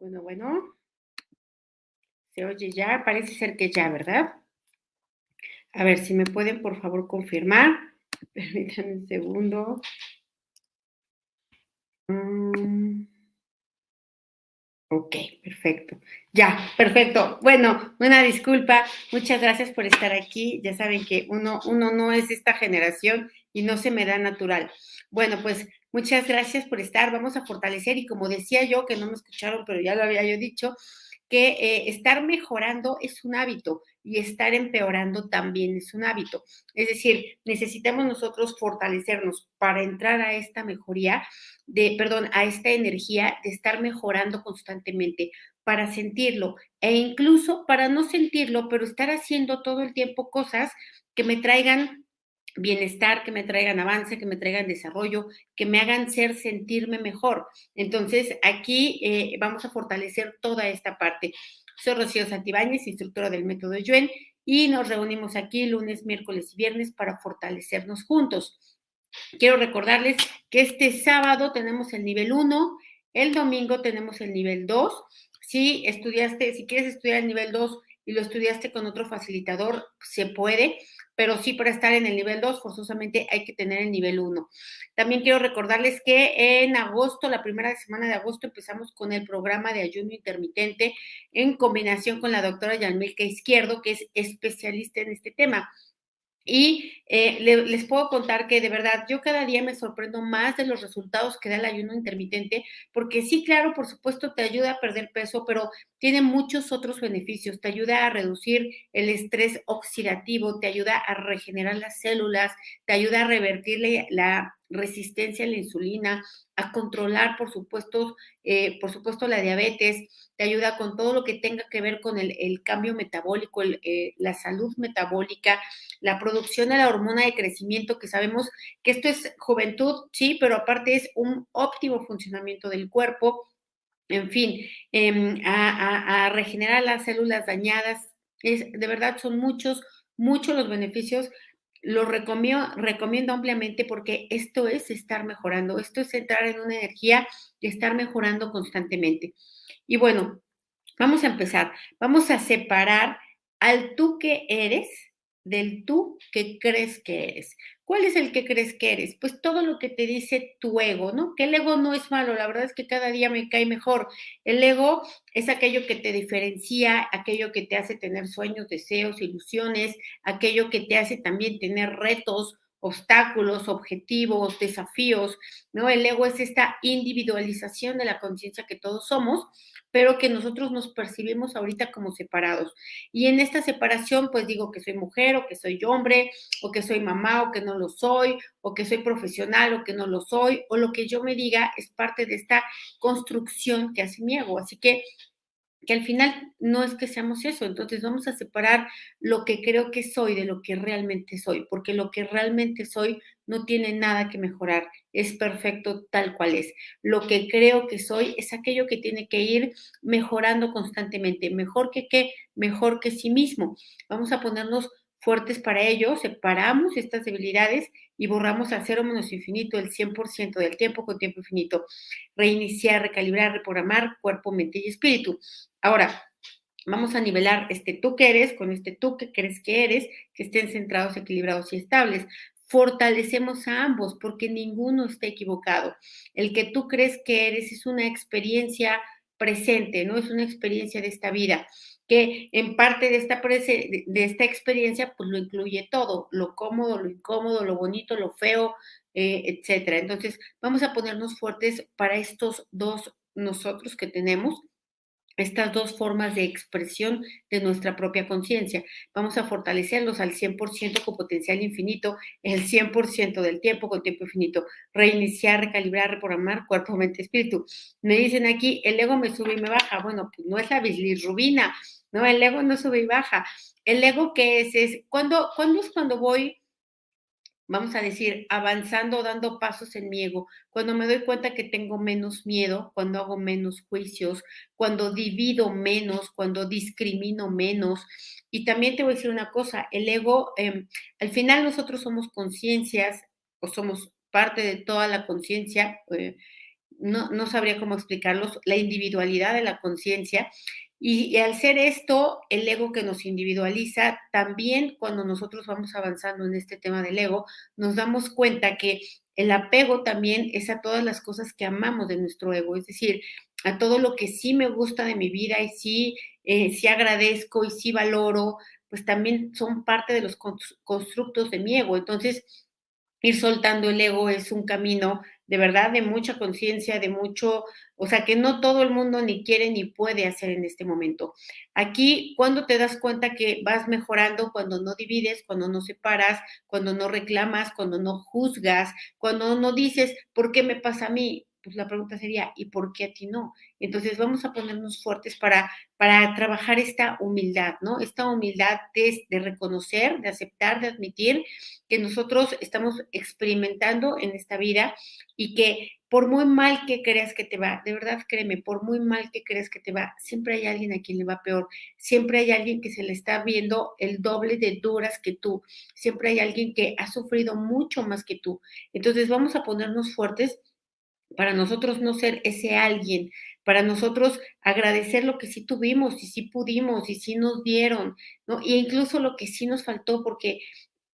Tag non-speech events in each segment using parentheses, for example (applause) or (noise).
Bueno, bueno. Se oye ya, parece ser que ya, ¿verdad? A ver si me pueden por favor confirmar. (laughs) Permítanme un segundo. Mm. Ok, perfecto. Ya, perfecto. Bueno, una disculpa. Muchas gracias por estar aquí. Ya saben que uno, uno no es esta generación y no se me da natural. Bueno, pues muchas gracias por estar. Vamos a fortalecer y como decía yo, que no me escucharon, pero ya lo había yo dicho, que eh, estar mejorando es un hábito y estar empeorando también es un hábito. Es decir, necesitamos nosotros fortalecernos para entrar a esta mejoría, de, perdón, a esta energía de estar mejorando constantemente, para sentirlo e incluso para no sentirlo, pero estar haciendo todo el tiempo cosas que me traigan bienestar, que me traigan avance, que me traigan desarrollo, que me hagan ser sentirme mejor. Entonces, aquí eh, vamos a fortalecer toda esta parte. Soy Rocío Santibáñez, instructora del método Yuen, y nos reunimos aquí lunes, miércoles y viernes para fortalecernos juntos. Quiero recordarles que este sábado tenemos el nivel 1, el domingo tenemos el nivel 2. Si estudiaste, si quieres estudiar el nivel 2 y lo estudiaste con otro facilitador, se puede pero sí para estar en el nivel 2 forzosamente hay que tener el nivel 1. También quiero recordarles que en agosto, la primera semana de agosto, empezamos con el programa de ayuno intermitente en combinación con la doctora Yanmilka Izquierdo, que es especialista en este tema. Y eh, les puedo contar que de verdad yo cada día me sorprendo más de los resultados que da el ayuno intermitente, porque sí, claro, por supuesto te ayuda a perder peso, pero tiene muchos otros beneficios. Te ayuda a reducir el estrés oxidativo, te ayuda a regenerar las células, te ayuda a revertir la resistencia a la insulina, a controlar, por supuesto, eh, por supuesto, la diabetes, te ayuda con todo lo que tenga que ver con el, cambio metabólico, eh, la salud metabólica, la producción de la hormona de crecimiento, que sabemos que esto es juventud, sí, pero aparte es un óptimo funcionamiento del cuerpo, en fin, em, a, regenerar las células dañadas. Es, de verdad, son muchos, muchos los beneficios lo recomiendo, recomiendo ampliamente porque esto es estar mejorando, esto es entrar en una energía de estar mejorando constantemente. Y bueno, vamos a empezar. Vamos a separar al tú que eres del tú que crees que eres. ¿Cuál es el que crees que eres? Pues todo lo que te dice tu ego, ¿no? Que el ego no es malo, la verdad es que cada día me cae mejor. El ego es aquello que te diferencia, aquello que te hace tener sueños, deseos, ilusiones, aquello que te hace también tener retos, obstáculos, objetivos, desafíos, ¿no? El ego es esta individualización de la conciencia que todos somos pero que nosotros nos percibimos ahorita como separados. Y en esta separación, pues digo que soy mujer o que soy hombre o que soy mamá o que no lo soy o que soy profesional o que no lo soy o lo que yo me diga es parte de esta construcción que hace mi ego. Así que que al final no es que seamos eso, entonces vamos a separar lo que creo que soy de lo que realmente soy, porque lo que realmente soy no tiene nada que mejorar, es perfecto tal cual es. Lo que creo que soy es aquello que tiene que ir mejorando constantemente, mejor que qué, mejor que sí mismo. Vamos a ponernos fuertes para ello, separamos estas debilidades y borramos a cero menos infinito el 100% del tiempo con tiempo infinito. Reiniciar, recalibrar, reprogramar cuerpo, mente y espíritu. Ahora, vamos a nivelar este tú que eres con este tú que crees que eres, que estén centrados, equilibrados y estables. Fortalecemos a ambos porque ninguno está equivocado. El que tú crees que eres es una experiencia presente, no es una experiencia de esta vida que en parte de esta, de esta experiencia, pues lo incluye todo, lo cómodo, lo incómodo, lo bonito, lo feo, eh, etcétera. Entonces, vamos a ponernos fuertes para estos dos nosotros que tenemos estas dos formas de expresión de nuestra propia conciencia. Vamos a fortalecerlos al 100% con potencial infinito, el 100% del tiempo con tiempo infinito. Reiniciar, recalibrar, reprogramar cuerpo, mente, espíritu. Me dicen aquí, el ego me sube y me baja. Bueno, pues no es la bilirrubina, ¿no? El ego no sube y baja. El ego, ¿qué es? Es cuando, ¿cuándo es cuando voy vamos a decir, avanzando, dando pasos en mi ego, cuando me doy cuenta que tengo menos miedo, cuando hago menos juicios, cuando divido menos, cuando discrimino menos. Y también te voy a decir una cosa, el ego, em, al final nosotros somos conciencias o somos parte de toda la conciencia. Eh, no, no sabría cómo explicarlos, la individualidad de la conciencia. Y, al ser esto, el ego que nos individualiza, también cuando nosotros vamos avanzando en este tema del ego, nos damos cuenta que el apego también es a todas las cosas que amamos de nuestro ego, es decir, a todo lo que sí me gusta de mi vida y sí, eh, sí agradezco y sí valoro, pues también son parte de los constructos de mi ego. Entonces, ir soltando el ego es un camino de verdad de mucha conciencia, de mucho, o sea, que no todo el mundo ni quiere ni puede hacer en este momento. Aquí, cuando te das cuenta que vas mejorando, cuando no divides, cuando no separas, cuando no reclamas, cuando no juzgas, cuando no dices, ¿por qué me pasa a mí? Pues la pregunta sería, ¿y por qué a ti no? Entonces vamos a ponernos fuertes para, para trabajar esta humildad, ¿no? Esta humildad de, de reconocer, de aceptar, de admitir que nosotros estamos experimentando en esta vida y que por muy mal que creas que te va, de verdad créeme, por muy mal que creas que te va, siempre hay alguien a quien le va peor, siempre hay alguien que se le está viendo el doble de duras que tú, siempre hay alguien que ha sufrido mucho más que tú. Entonces vamos a ponernos fuertes para nosotros no ser ese alguien, para nosotros agradecer lo que sí tuvimos y sí pudimos y sí nos dieron, ¿no? Y incluso lo que sí nos faltó, porque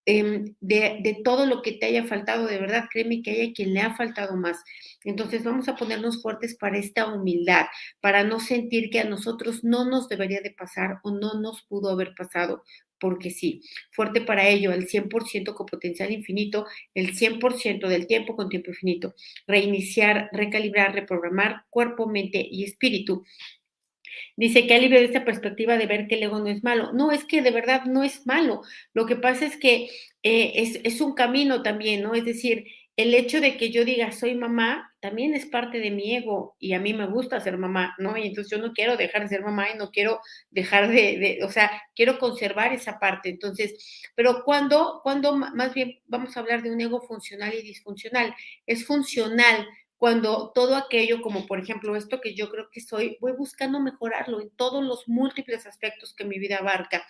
em, de, de, todo lo que te haya faltado, de verdad, créeme que hay a quien le ha faltado más. Entonces vamos a ponernos fuertes para esta humildad, para no sentir que a nosotros no nos debería de pasar o no nos pudo haber pasado, porque sí, fuerte para ello, el 100% con potencial infinito, el 100% del tiempo con tiempo infinito, reiniciar, recalibrar, reprogramar cuerpo, mente y espíritu. Dice que alivio de esta perspectiva de ver que el ego no es malo. No, es que de verdad no es malo. Lo que pasa es que eh, es un camino también, ¿no? Es decir, el hecho de que yo diga soy mamá también es parte de mi ego y a mí me gusta ser mamá, ¿no? Y entonces yo no quiero dejar de ser mamá y no quiero dejar de, o sea, quiero conservar esa parte. Entonces, pero cuando, cuando más bien vamos a hablar de un ego funcional y disfuncional, es funcional cuando todo aquello, como por ejemplo esto que yo creo que soy, voy buscando mejorarlo en todos los múltiples aspectos que mi vida abarca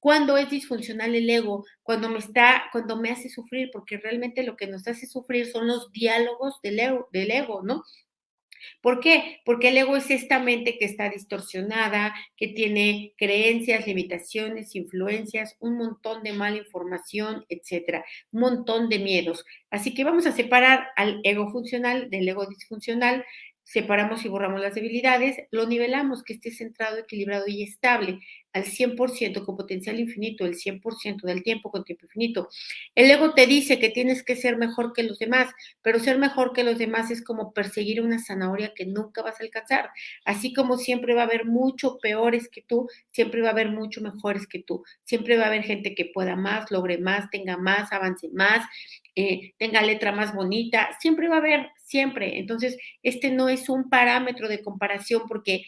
cuando es disfuncional el ego, cuando me está, cuando me hace sufrir, porque realmente lo que nos hace sufrir son los diálogos del ego, del ego ¿no? ¿Por qué? Porque el ego es esta mente que está distorsionada, que tiene creencias, limitaciones, influencias, un montón de mala información, etcétera, un montón de miedos. Así que vamos a separar al ego funcional del ego disfuncional separamos y borramos las debilidades, lo nivelamos que esté centrado, equilibrado y estable al 100% con potencial infinito, el 100% del tiempo con tiempo infinito. El ego te dice que tienes que ser mejor que los demás, pero ser mejor que los demás es como perseguir una zanahoria que nunca vas a alcanzar. Así como siempre va a haber mucho peores que tú, siempre va a haber mucho mejores que tú. Siempre va a haber gente que pueda más, logre más, tenga más, avance más, eh, tenga letra más bonita. Siempre va a haber, siempre. Entonces, este no es un parámetro de comparación porque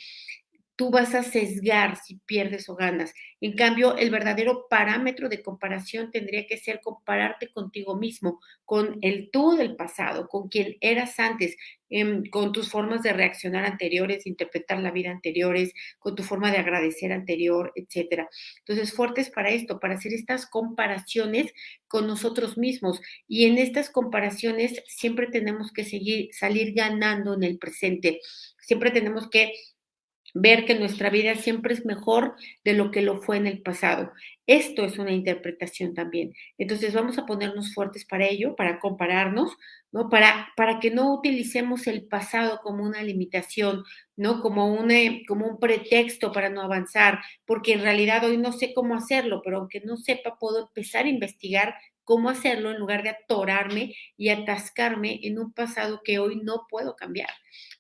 tú vas a sesgar si pierdes o ganas. En cambio, el verdadero parámetro de comparación tendría que ser compararte contigo mismo, con el tú del pasado, con quien eras antes, em, con tus formas de reaccionar anteriores, interpretar la vida anteriores, con tu forma de agradecer anterior, etcétera. Entonces, fuertes para esto, para hacer estas comparaciones con nosotros mismos. Y en estas comparaciones siempre tenemos que seguir, salir ganando en el presente. Siempre tenemos que ver que nuestra vida siempre es mejor de lo que lo fue en el pasado. Esto es una interpretación también. Entonces vamos a ponernos fuertes para ello, para compararnos, ¿no? Para, para que no utilicemos el pasado como una limitación, ¿no? Como, una, como un pretexto para no avanzar, porque en realidad hoy no sé cómo hacerlo, pero aunque no sepa, puedo empezar a investigar cómo hacerlo en lugar de atorarme y atascarme en un pasado que hoy no puedo cambiar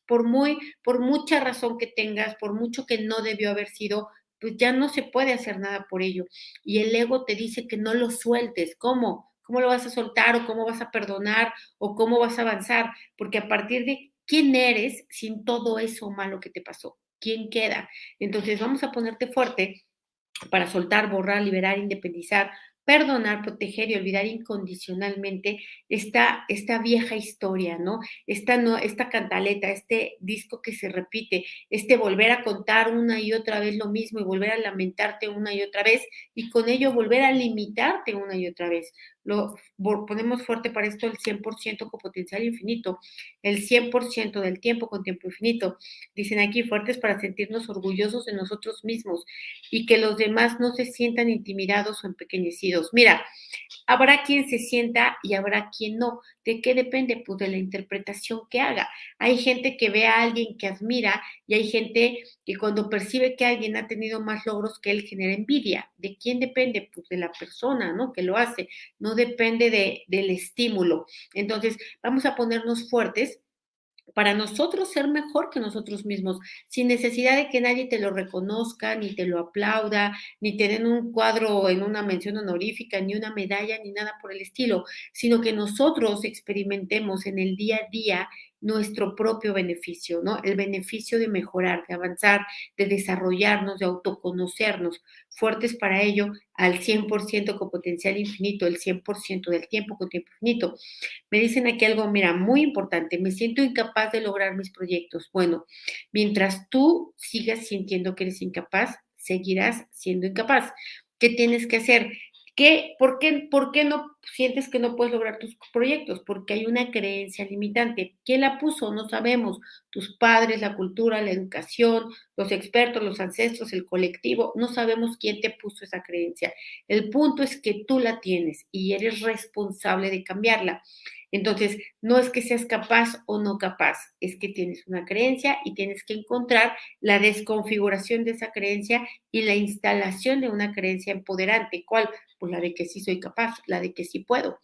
por muy, por mucha razón que tengas, por mucho que no debió haber sido, pues ya no se puede hacer nada por ello. Y el ego te dice que no lo sueltes. ¿Cómo? ¿Cómo lo vas a soltar o cómo vas a perdonar o cómo vas a avanzar? Porque a partir de quién eres sin todo eso malo que te pasó, ¿quién queda? Entonces vamos a ponerte fuerte para soltar, borrar, liberar, independizar, perdonar, proteger y olvidar incondicionalmente esta, esta vieja historia, ¿no? Esta, ¿no? esta cantaleta, este disco que se repite, este volver a contar una y otra vez lo mismo y volver a lamentarte una y otra vez y con ello volver a limitarte una y otra vez. Lo ponemos fuerte para esto el 100% con potencial infinito, el 100% del tiempo con tiempo infinito. Dicen aquí fuertes para sentirnos orgullosos de nosotros mismos y que los demás no se sientan intimidados o empequeñecidos. Mira, habrá quien se sienta y habrá quien no. ¿De qué depende? Pues de la interpretación que haga. Hay gente que ve a alguien que admira y hay gente que cuando percibe que alguien ha tenido más logros que él genera envidia. ¿De quién depende? Pues de la persona, ¿no? Que lo hace. No depende de, del estímulo. Entonces, vamos a ponernos fuertes para nosotros ser mejor que nosotros mismos, sin necesidad de que nadie te lo reconozca, ni te lo aplauda, ni te den un cuadro en una mención honorífica, ni una medalla, ni nada por el estilo, sino que nosotros experimentemos en el día a día nuestro propio beneficio, ¿no? El beneficio de mejorar, de avanzar, de desarrollarnos, de autoconocernos, fuertes para ello al 100% con potencial infinito, el 100% del tiempo con tiempo infinito. Me dicen aquí algo, mira, muy importante, me siento incapaz de lograr mis proyectos. Bueno, mientras tú sigas sintiendo que eres incapaz, seguirás siendo incapaz. ¿Qué tienes que hacer? ¿Qué, por, qué, ¿Por qué no sientes que no puedes lograr tus proyectos? Porque hay una creencia limitante. ¿Quién la puso? No sabemos. Tus padres, la cultura, la educación, los expertos, los ancestros, el colectivo. No sabemos quién te puso esa creencia. El punto es que tú la tienes y eres responsable de cambiarla. Entonces, no es que seas capaz o no capaz, es que tienes una creencia y tienes que encontrar la desconfiguración de esa creencia y la instalación de una creencia empoderante. ¿Cuál? Pues la de que sí soy capaz, la de que sí puedo.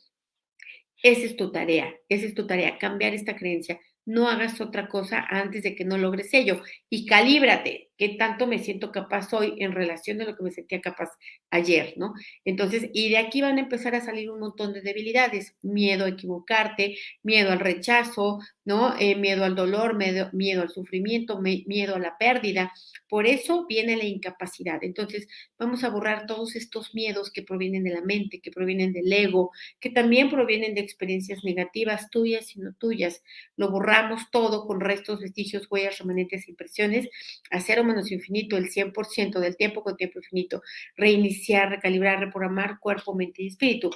Esa es tu tarea, esa es tu tarea, cambiar esta creencia. No hagas otra cosa antes de que no logres ello. Y calíbrate qué tanto me siento capaz hoy en relación a lo que me sentía capaz ayer, ¿no? Entonces, y de aquí van a empezar a salir un montón de debilidades, miedo a equivocarte, miedo al rechazo, ¿no? Eh, miedo al dolor, miedo, al sufrimiento, miedo a la pérdida. Por eso viene la incapacidad. Entonces, vamos a borrar todos estos miedos que provienen de la mente, que provienen del ego, que también provienen de experiencias negativas tuyas y no tuyas. Lo borramos todo con restos, vestigios, huellas, remanentes, impresiones, a menos infinito, el 100% del tiempo con tiempo infinito. Reiniciar, recalibrar, reprogramar cuerpo, mente y espíritu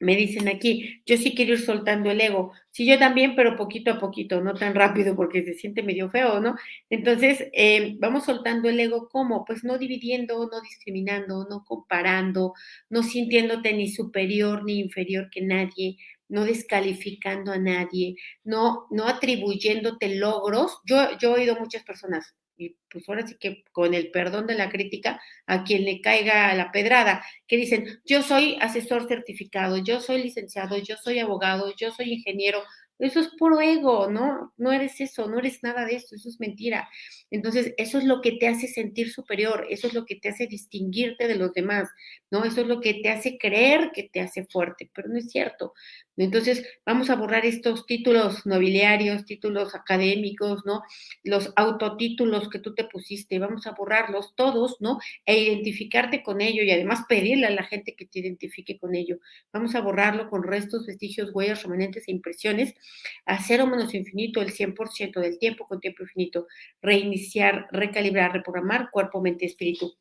me dicen aquí, yo sí quiero ir soltando el ego. Sí, yo también, pero poquito a poquito, no tan rápido porque se siente medio feo, ¿no? Entonces, eh, vamos soltando el ego, ¿cómo? Pues no dividiendo, no discriminando, no comparando, no sintiéndote ni superior ni inferior que nadie, no descalificando a nadie, no, no atribuyéndote logros. Yo, yo he oído muchas personas, y pues ahora sí que con el perdón de la crítica, a quien le caiga la pedrada, que dicen, yo soy asesor certificado, yo soy licenciado, yo soy abogado, yo soy ingeniero, eso es puro ego, ¿no? No eres eso, no eres nada de eso, eso es mentira. Entonces, eso es lo que te hace sentir superior, eso es lo que te hace distinguirte de los demás, ¿no? Eso es lo que te hace creer que te hace fuerte, pero no es cierto. Entonces, vamos a borrar estos títulos nobiliarios, títulos académicos, ¿no? Los autotítulos que tú te pusiste, vamos a borrarlos todos, ¿no? E identificarte con ello y además pedirle a la gente que te identifique con ello. Vamos a borrarlo con restos, vestigios, huellas, remanentes e impresiones a cero menos infinito el 100% del tiempo con tiempo infinito. Reiniciar, recalibrar, reprogramar cuerpo, mente, espíritu.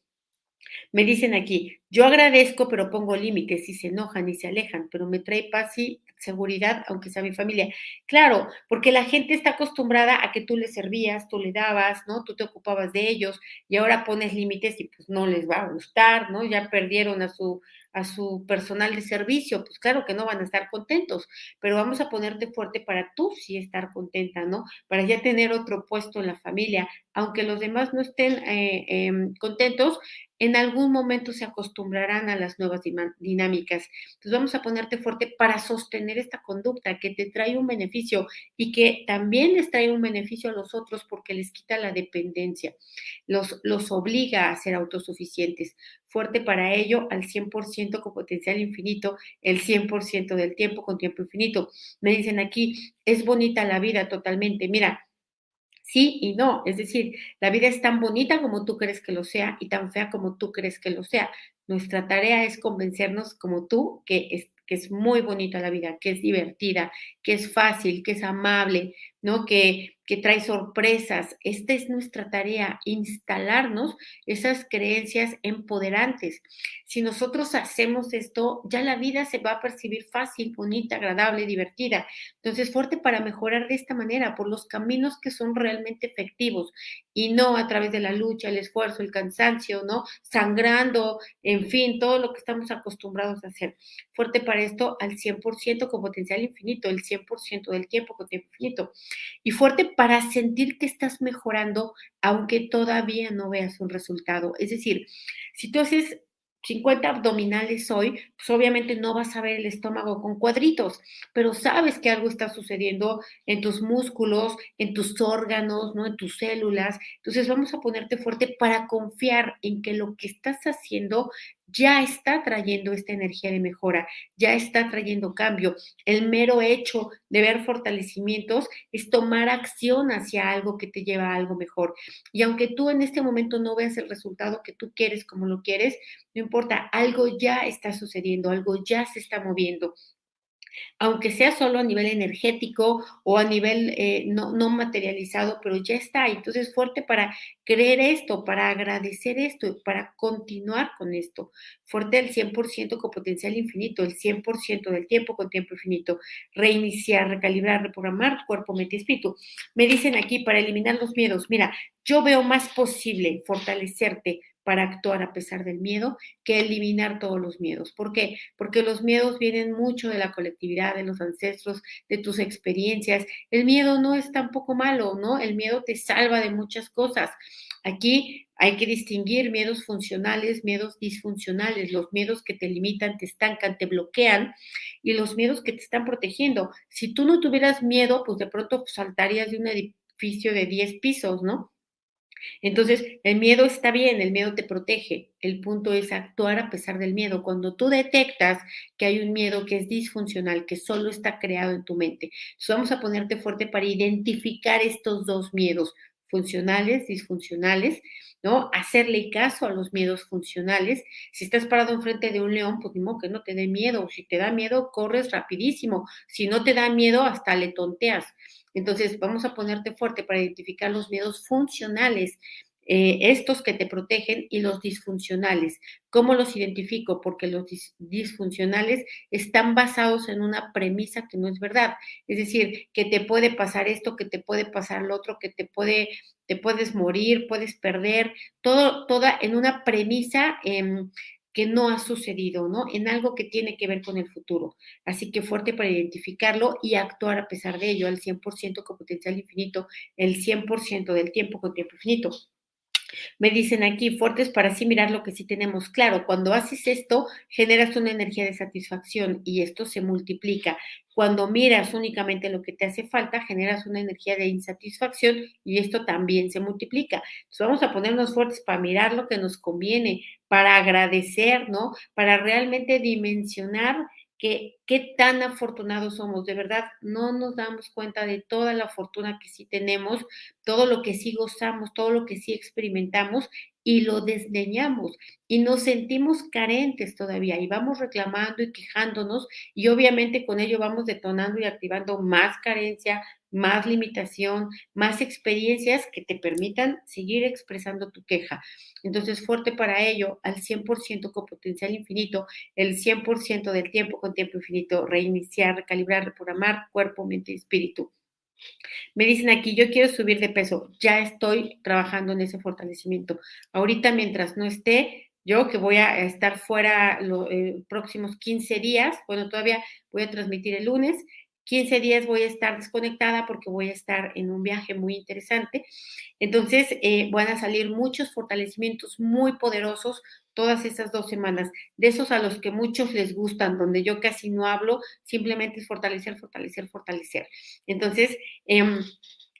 Me dicen aquí, yo agradezco, pero pongo límites y se enojan y se alejan, pero me trae paz y seguridad, aunque sea mi familia. Claro, porque la gente está acostumbrada a que tú les servías, tú le dabas, ¿no? Tú te ocupabas de ellos y ahora pones límites y pues no les va a gustar, ¿no? Ya perdieron a su a su personal de servicio, pues claro que no van a estar contentos, pero vamos a ponerte fuerte para tú sí estar contenta, ¿no? Para ya tener otro puesto en la familia, aunque los demás no estén eh, em, contentos, en algún momento se acostumbrarán a las nuevas dinámicas. Entonces vamos a ponerte fuerte para sostener esta conducta que te trae un beneficio y que también les trae un beneficio a los otros porque les quita la dependencia, los, los obliga a ser autosuficientes. Fuerte para ello al 100% con potencial infinito, el 100% del tiempo con tiempo infinito. Me dicen aquí, es bonita la vida totalmente. Mira, sí y no. Es decir, la vida es tan bonita como tú crees que lo sea y tan fea como tú crees que lo sea. Nuestra tarea es convencernos como tú que es, que es muy bonita la vida, que es divertida, que es fácil, que es amable, ¿no? Que, que trae sorpresas. Esta es nuestra tarea, instalarnos esas creencias empoderantes. Si nosotros hacemos esto, ya la vida se va a percibir fácil, bonita, agradable, divertida. Entonces, fuerte para mejorar de esta manera, por los caminos que son realmente efectivos y no a través de la lucha, el esfuerzo, el cansancio, ¿no? Sangrando, en fin, todo lo que estamos acostumbrados a hacer. Fuerte para esto al 100% con potencial infinito, el 100% del tiempo con tiempo infinito. Y fuerte para sentir que estás mejorando aunque todavía no veas un resultado. Es decir, si tú haces 50 abdominales hoy, pues obviamente no vas a ver el estómago con cuadritos, pero sabes que algo está sucediendo en tus músculos, en tus órganos, ¿no? En tus células. Entonces vamos a ponerte fuerte para confiar en que lo que estás haciendo ya está trayendo esta energía de mejora, ya está trayendo cambio. El mero hecho de ver fortalecimientos es tomar acción hacia algo que te lleva a algo mejor. Y aunque tú en este momento no veas el resultado que tú quieres como lo quieres, no importa, algo ya está sucediendo, algo ya se está moviendo aunque sea solo a nivel energético o a nivel eh, no, materializado, pero ya está. Entonces, fuerte para creer esto, para agradecer esto, para continuar con esto. Fuerte el 100% con potencial infinito, el 100% del tiempo con tiempo infinito. Reiniciar, recalibrar, reprogramar cuerpo, mente y espíritu. Me dicen aquí para eliminar los miedos, mira, yo veo más posible fortalecerte para actuar a pesar del miedo que eliminar todos los miedos. ¿Por qué? Porque los miedos vienen mucho de la colectividad, de los ancestros, de tus experiencias. El miedo no es tampoco malo, ¿no? El miedo te salva de muchas cosas. Aquí hay que distinguir miedos funcionales, miedos disfuncionales, los miedos que te limitan, te estancan, te bloquean y los miedos que te están protegiendo. Si tú no tuvieras miedo, pues de pronto saltarías de un edificio de 10 pisos, ¿no? Entonces, el miedo está bien, el miedo te protege. El punto es actuar a pesar del miedo. Cuando tú detectas que hay un miedo que es disfuncional, que solo está creado en tu mente, vamos a ponerte fuerte para identificar estos dos miedos, funcionales, disfuncionales, ¿no? Hacerle caso a los miedos funcionales. Si estás parado enfrente de un león, pues que no te dé miedo. Si te da miedo, corres rapidísimo. Si no te da miedo, hasta le tonteas. Entonces, vamos a ponerte fuerte para identificar los miedos funcionales, eh, estos que te protegen y los disfuncionales. ¿Cómo los identifico? Porque los disfuncionales están basados en una premisa que no es verdad. Es decir, que te puede pasar esto, que te puede pasar lo otro, que te puede, te puedes morir, puedes perder, todo, toda en una premisa. Eh, que no ha sucedido, ¿no? En algo que tiene que ver con el futuro. Así que fuerte para identificarlo y actuar a pesar de ello, al 100% con potencial infinito, el 100% del tiempo con tiempo infinito. Me dicen aquí, fuertes para así mirar lo que sí tenemos claro. Cuando haces esto, generas una energía de satisfacción y esto se multiplica. Cuando miras únicamente lo que te hace falta, generas una energía de insatisfacción y esto también se multiplica. Entonces vamos a ponernos fuertes para mirar lo que nos conviene, para agradecer, ¿no? Para realmente dimensionar que qué tan afortunados somos. De verdad, no nos damos cuenta de toda la fortuna que sí tenemos, todo lo que sí gozamos, todo lo que sí experimentamos y lo desdeñamos y nos sentimos carentes todavía y vamos reclamando y quejándonos y obviamente con ello vamos detonando y activando más carencia, más limitación, más experiencias que te permitan seguir expresando tu queja. Entonces, fuerte para ello, al 100% con potencial infinito, el 100% del tiempo con tiempo infinito, reiniciar, recalibrar, reprogramar cuerpo, mente y espíritu. Me dicen aquí, yo quiero subir de peso, ya estoy trabajando en ese fortalecimiento. Ahorita, mientras no esté, yo que voy a estar fuera los eh, próximos 15 días, bueno, todavía voy a transmitir el lunes, 15 días voy a estar desconectada porque voy a estar en un viaje muy interesante. Entonces, eh, van a salir muchos fortalecimientos muy poderosos todas esas dos semanas, de esos a los que muchos les gustan, donde yo casi no hablo, simplemente es fortalecer, fortalecer, fortalecer. Entonces, em,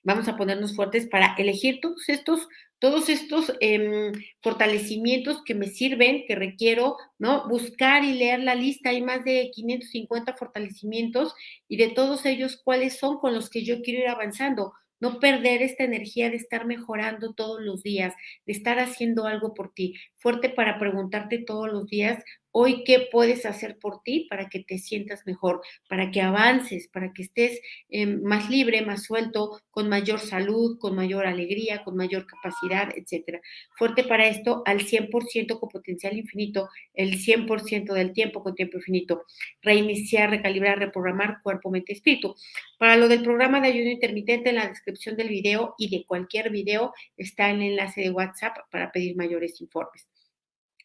vamos a ponernos fuertes para elegir todos estos todos estos em, fortalecimientos que me sirven, que requiero, ¿no? Buscar y leer la lista, hay más de 550 fortalecimientos y de todos ellos, ¿cuáles son con los que yo quiero ir avanzando? No perder esta energía de estar mejorando todos los días, de estar haciendo algo por ti. Fuerte para preguntarte todos los días, Hoy, ¿qué puedes hacer por ti para que te sientas mejor, para que avances, para que estés em, más libre, más suelto, con mayor salud, con mayor alegría, con mayor capacidad, etcétera? Fuerte para esto al 100% con potencial infinito, el 100% del tiempo con tiempo infinito. Reiniciar, recalibrar, reprogramar cuerpo, mente, espíritu. Para lo del programa de ayuno intermitente, en la descripción del video y de cualquier video está el enlace de WhatsApp para pedir mayores informes.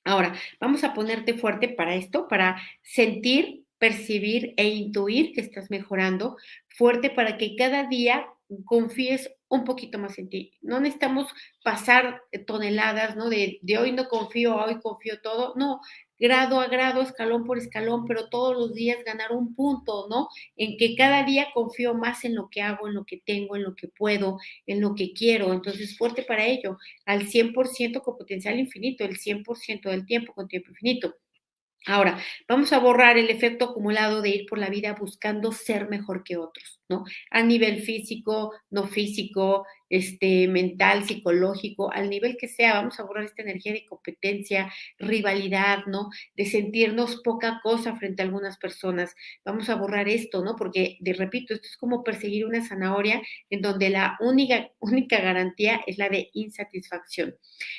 Ahora, vamos a ponerte fuerte para esto, para sentir, percibir e intuir que estás mejorando, fuerte para que cada día confíes un poquito más en ti. No necesitamos pasar toneladas, ¿no? De, de hoy no confío, hoy confío todo. No, grado a grado, escalón por escalón, pero todos los días ganar un punto, ¿no? En que cada día confío más en lo que hago, en lo que tengo, en lo que puedo, en lo que quiero. Entonces, fuerte para ello, al 100% con potencial infinito, el 100% del tiempo con tiempo infinito. Ahora, vamos a borrar el efecto acumulado de ir por la vida buscando ser mejor que otros, A nivel físico, no físico, este, mental, psicológico, al nivel que sea, vamos a borrar esta energía de competencia, rivalidad, ¿no? De sentirnos poca cosa frente a algunas personas. Vamos a borrar esto, ¿no? Porque, de repito, esto es como perseguir una zanahoria en donde la única, (laughs) única garantía es la de insatisfacción.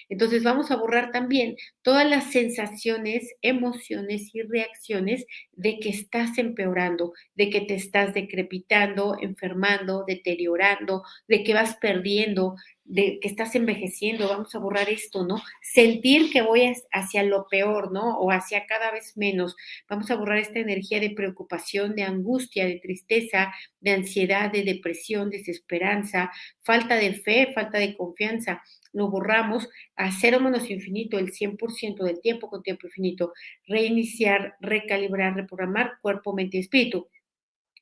Entonces, vamos a borrar también todas las sensaciones, emociones y reacciones de que estás empeorando, de que te estás decrepitando, enfermando, deteriorando, de que vas perdiendo de que estás envejeciendo, vamos a borrar esto, ¿no? Sentir que voy hacia lo peor, ¿no? O hacia cada vez menos. Vamos a borrar esta energía de preocupación, de angustia, de tristeza, de ansiedad, de depresión, desesperanza, falta de fe, falta de confianza. Lo borramos a cero menos infinito, el 100% del tiempo con tiempo infinito. Reiniciar, recalibrar, reprogramar cuerpo, mente y espíritu.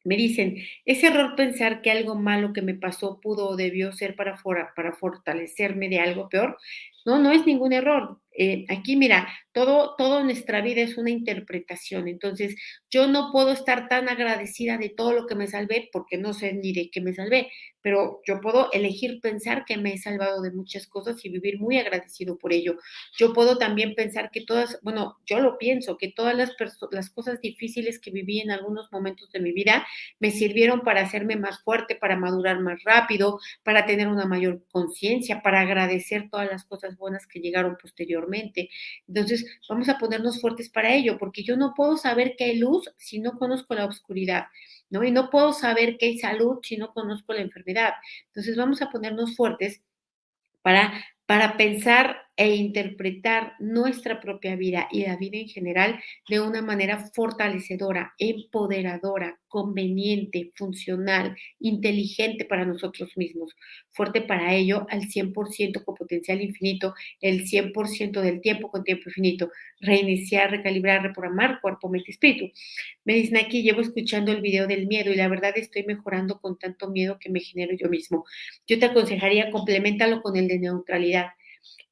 Me dicen, es error pensar que algo malo que me pasó pudo o debió ser para, para fortalecerme de algo peor. No, no es ningún error. Eh, aquí, mira, todo, todo nuestra vida es una interpretación. Entonces, yo no puedo estar tan agradecida de todo lo que me salvé porque no sé ni de qué me salvé, pero yo puedo elegir pensar que me he salvado de muchas cosas y vivir muy agradecido por ello. Yo puedo también pensar que todas, bueno, yo lo pienso, que todas las, las cosas difíciles que viví en algunos momentos de mi vida me sirvieron para hacerme más fuerte, para madurar más rápido, para tener una mayor conciencia, para agradecer todas las cosas buenas que llegaron posteriormente. Entonces, vamos a ponernos fuertes para ello, porque yo no puedo saber que hay luz si no conozco la oscuridad. ¿no? Y no puedo saber que hay salud si no conozco la enfermedad. Entonces vamos a ponernos fuertes para, para pensar e interpretar nuestra propia vida y la vida en general de una manera fortalecedora, empoderadora, conveniente, funcional, inteligente para nosotros mismos. Fuerte para ello al 100% con potencial infinito, el 100% del tiempo con tiempo infinito. Reiniciar, recalibrar, reprogramar cuerpo, mente, espíritu. Me dicen aquí, llevo escuchando el video del miedo y la verdad estoy mejorando con tanto miedo que me genero yo mismo. Yo te aconsejaría complementalo con el de neutralidad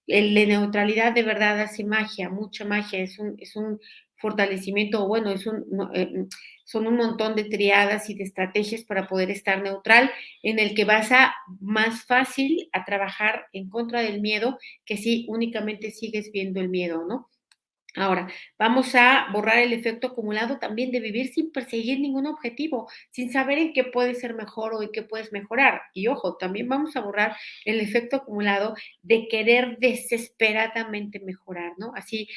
el de neutralidad de verdad hace magia, mucha magia, es un, es un fortalecimiento, bueno, es un, eh, son un montón de triadas y de estrategias para poder estar neutral, en el que vas a más fácil a trabajar en contra del miedo que si únicamente sigues viendo el miedo, ¿no? Ahora, vamos a borrar el efecto acumulado también de vivir sin perseguir ningún objetivo, sin saber en qué puedes ser mejor o en qué puedes mejorar. Y ojo, también vamos a borrar el efecto acumulado de querer desesperadamente mejorar, ¿no? Así,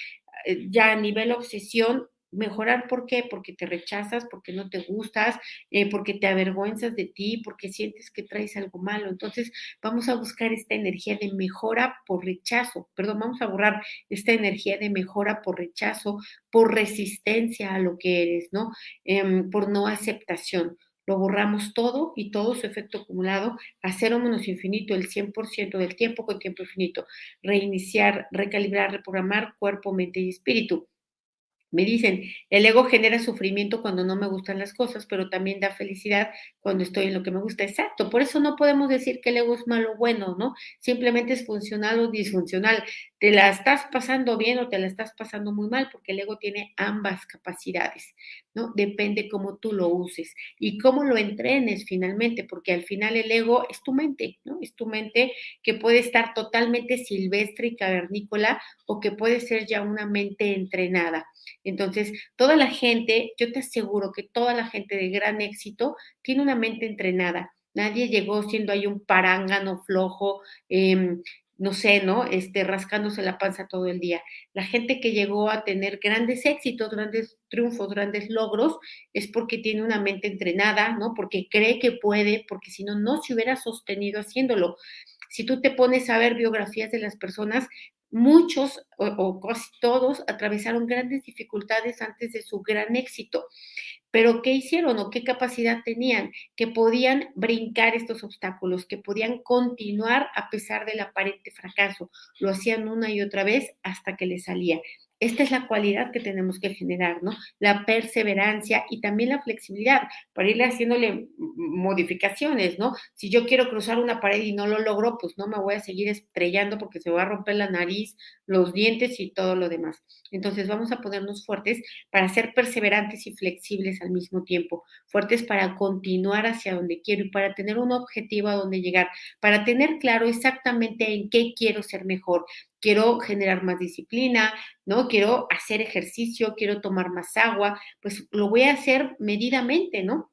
eh, ya a nivel obsesión, Mejorar, ¿por qué? Porque te rechazas, porque no te gustas, eh, porque te avergüenzas de ti, porque sientes que traes algo malo. Entonces, vamos a buscar esta energía de mejora por rechazo, perdón, vamos a borrar esta energía de mejora por rechazo, por resistencia a lo que eres, ¿no? Em, por no aceptación. Lo borramos todo y todo su efecto acumulado a cero menos infinito, el 100% del tiempo con tiempo infinito. Reiniciar, recalibrar, reprogramar cuerpo, mente y espíritu. Me dicen, el ego genera sufrimiento cuando no me gustan las cosas, pero también da felicidad cuando estoy en lo que me gusta. Exacto, por eso no podemos decir que el ego es malo o bueno, ¿no? Simplemente es funcional o disfuncional. Te la estás pasando bien o te la estás pasando muy mal, porque el ego tiene ambas capacidades, ¿no? Depende cómo tú lo uses y cómo lo entrenes finalmente, porque al final el ego es tu mente, ¿no? Es tu mente que puede estar totalmente silvestre y cavernícola o que puede ser ya una mente entrenada. Entonces, toda la gente, yo te aseguro que toda la gente de gran éxito tiene una mente entrenada. Nadie llegó siendo ahí un parángano flojo, eh, no sé, ¿no? Este, rascándose la panza todo el día. La gente que llegó a tener grandes éxitos, grandes triunfos, grandes logros, es porque tiene una mente entrenada, ¿no? Porque cree que puede, porque si no, no se hubiera sostenido haciéndolo. Si tú te pones a ver biografías de las personas, muchos o, casi todos atravesaron grandes dificultades antes de su gran éxito. Pero ¿qué hicieron o qué capacidad tenían? Que podían brincar estos obstáculos, que podían continuar a pesar del aparente fracaso. Lo hacían una y otra vez hasta que les salía. Esta es la cualidad que tenemos que generar, ¿no? La perseverancia y también la flexibilidad para irle haciéndole modificaciones, ¿no? Si yo quiero cruzar una pared y no lo logro, pues no me voy a seguir estrellando porque se va a romper la nariz, los dientes y todo lo demás. Entonces vamos a ponernos fuertes para ser perseverantes y flexibles al mismo tiempo, fuertes para continuar hacia donde quiero y para tener un objetivo a donde llegar, para tener claro exactamente en qué quiero ser mejor, quiero generar más disciplina, ¿no? Quiero hacer ejercicio, quiero tomar más agua, pues lo voy a hacer medidamente, ¿no?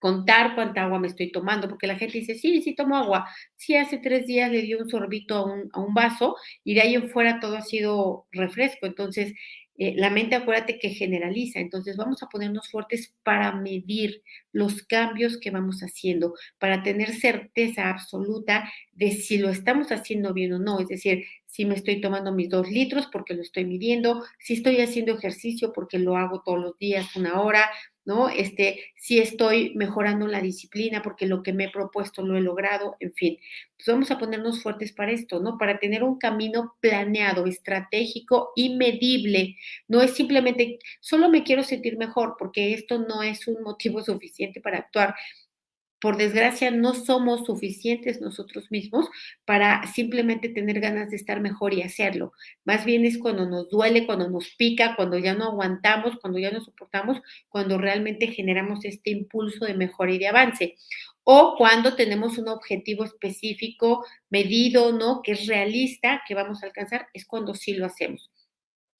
Contar cuánta agua me estoy tomando, porque la gente dice, sí, sí tomo agua. Sí, hace tres días le dio un sorbito a un, a un vaso y de ahí en fuera todo ha sido refresco. Entonces, eh, la mente, acuérdate que generaliza, entonces vamos a ponernos fuertes para medir los cambios que vamos haciendo, para tener certeza absoluta de si lo estamos haciendo bien o no, es decir, si me estoy tomando mis dos litros porque lo estoy midiendo, si estoy haciendo ejercicio porque lo hago todos los días una hora, ¿no? Este, si estoy mejorando la disciplina porque lo que me he propuesto lo he logrado, en fin. Pues vamos a ponernos fuertes para esto, ¿no? Para tener un camino planeado, estratégico y medible. No es simplemente, solo me quiero sentir mejor porque esto no es un motivo (laughs) suficiente para actuar por desgracia, no somos suficientes nosotros mismos para simplemente tener ganas de estar mejor y hacerlo. Más bien es cuando nos duele, cuando nos pica, cuando ya no aguantamos, cuando ya no soportamos, cuando realmente generamos este impulso de mejora y de avance. O cuando tenemos un objetivo específico, medido, ¿no? Que es realista, que vamos a alcanzar, es cuando sí lo hacemos.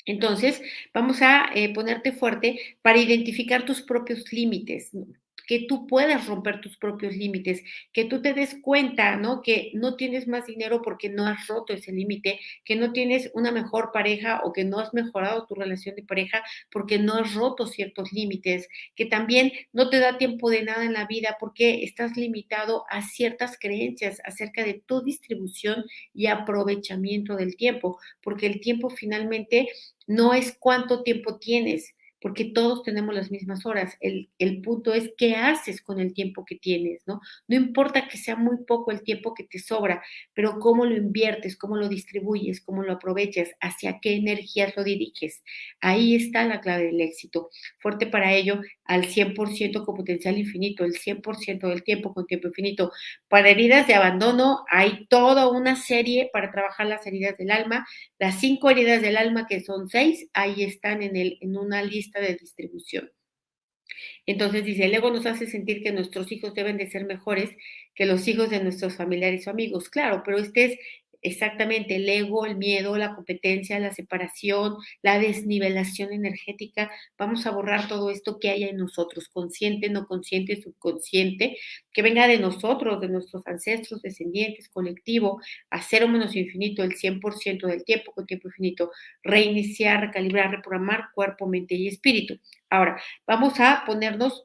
Entonces, vamos a eh, ponerte fuerte para identificar tus propios límites que tú puedas romper tus propios límites, que tú te des cuenta, ¿no? Que no tienes más dinero porque no has roto ese límite, que no tienes una mejor pareja o que no has mejorado tu relación de pareja porque no has roto ciertos límites, que también no te da tiempo de nada en la vida porque estás limitado a ciertas creencias acerca de tu distribución y aprovechamiento del tiempo, porque el tiempo finalmente no es cuánto tiempo tienes, porque todos tenemos las mismas horas. El, el, punto es qué haces con el tiempo que tienes, ¿no? No importa que sea muy poco el tiempo que te sobra, pero cómo lo inviertes, cómo lo distribuyes, cómo lo aprovechas, hacia qué energías lo diriges. Ahí está la clave del éxito. Fuerte para ello, al 100% con potencial infinito, el 100% del tiempo con tiempo infinito. Para heridas de abandono hay toda una serie para trabajar las heridas del alma. Las cinco heridas del alma, que son seis, ahí están en, el, en una lista de distribución. Entonces dice, el ego nos hace sentir que nuestros hijos deben de ser mejores que los hijos de nuestros familiares o amigos. Claro, pero este es exactamente el ego, el miedo, la competencia, la separación, la desnivelación energética. Vamos a borrar todo esto que haya en nosotros, consciente, no consciente, subconsciente, que venga de nosotros, de nuestros ancestros, descendientes, colectivo, a cero menos infinito, el 100% del tiempo con tiempo infinito, reiniciar, recalibrar, reprogramar cuerpo, mente y espíritu. Ahora, vamos a ponernos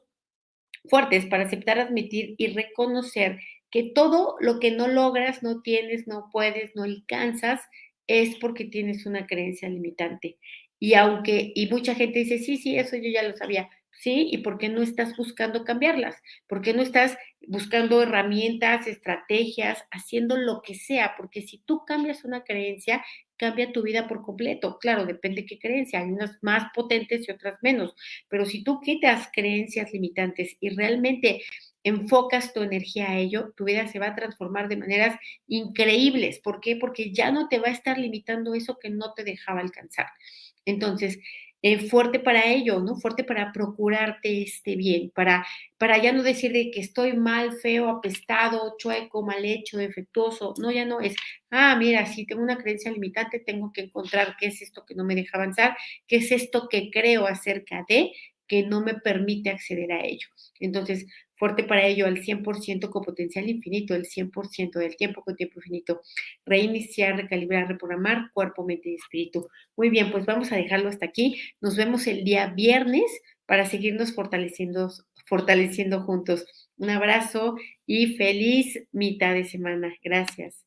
fuertes para aceptar, admitir y reconocer que todo lo que no logras, no tienes, no puedes, no alcanzas, es porque tienes una creencia limitante. Y aunque, y mucha gente dice, sí, sí, eso yo ya lo sabía, ¿sí? ¿Y por qué no estás buscando cambiarlas? ¿Por qué no estás buscando herramientas, estrategias, haciendo lo que sea? Porque si tú cambias una creencia, cambia tu vida por completo. Claro, depende de qué creencia, hay unas más potentes y otras menos, pero si tú quitas creencias limitantes y realmente enfocas tu energía a ello, tu vida se va a transformar de maneras increíbles. ¿Por qué? Porque ya no te va a estar limitando eso que no te dejaba alcanzar. Entonces, eh, fuerte para ello, ¿no? Fuerte para procurarte este bien, para, para ya no decir de que estoy mal, feo, apestado, chueco, mal hecho, defectuoso. No, ya no es, ah, mira, si tengo una creencia limitante, tengo que encontrar qué es esto que no me deja avanzar, qué es esto que creo acerca de que no me permite acceder a ello. Entonces, fuerte para ello al 100% con potencial infinito, el 100% del tiempo con tiempo infinito. Reiniciar, recalibrar, reprogramar cuerpo, mente y espíritu. Muy bien, pues vamos a dejarlo hasta aquí. Nos vemos el día viernes para seguirnos fortaleciendo, fortaleciendo juntos. Un abrazo y feliz mitad de semana. Gracias.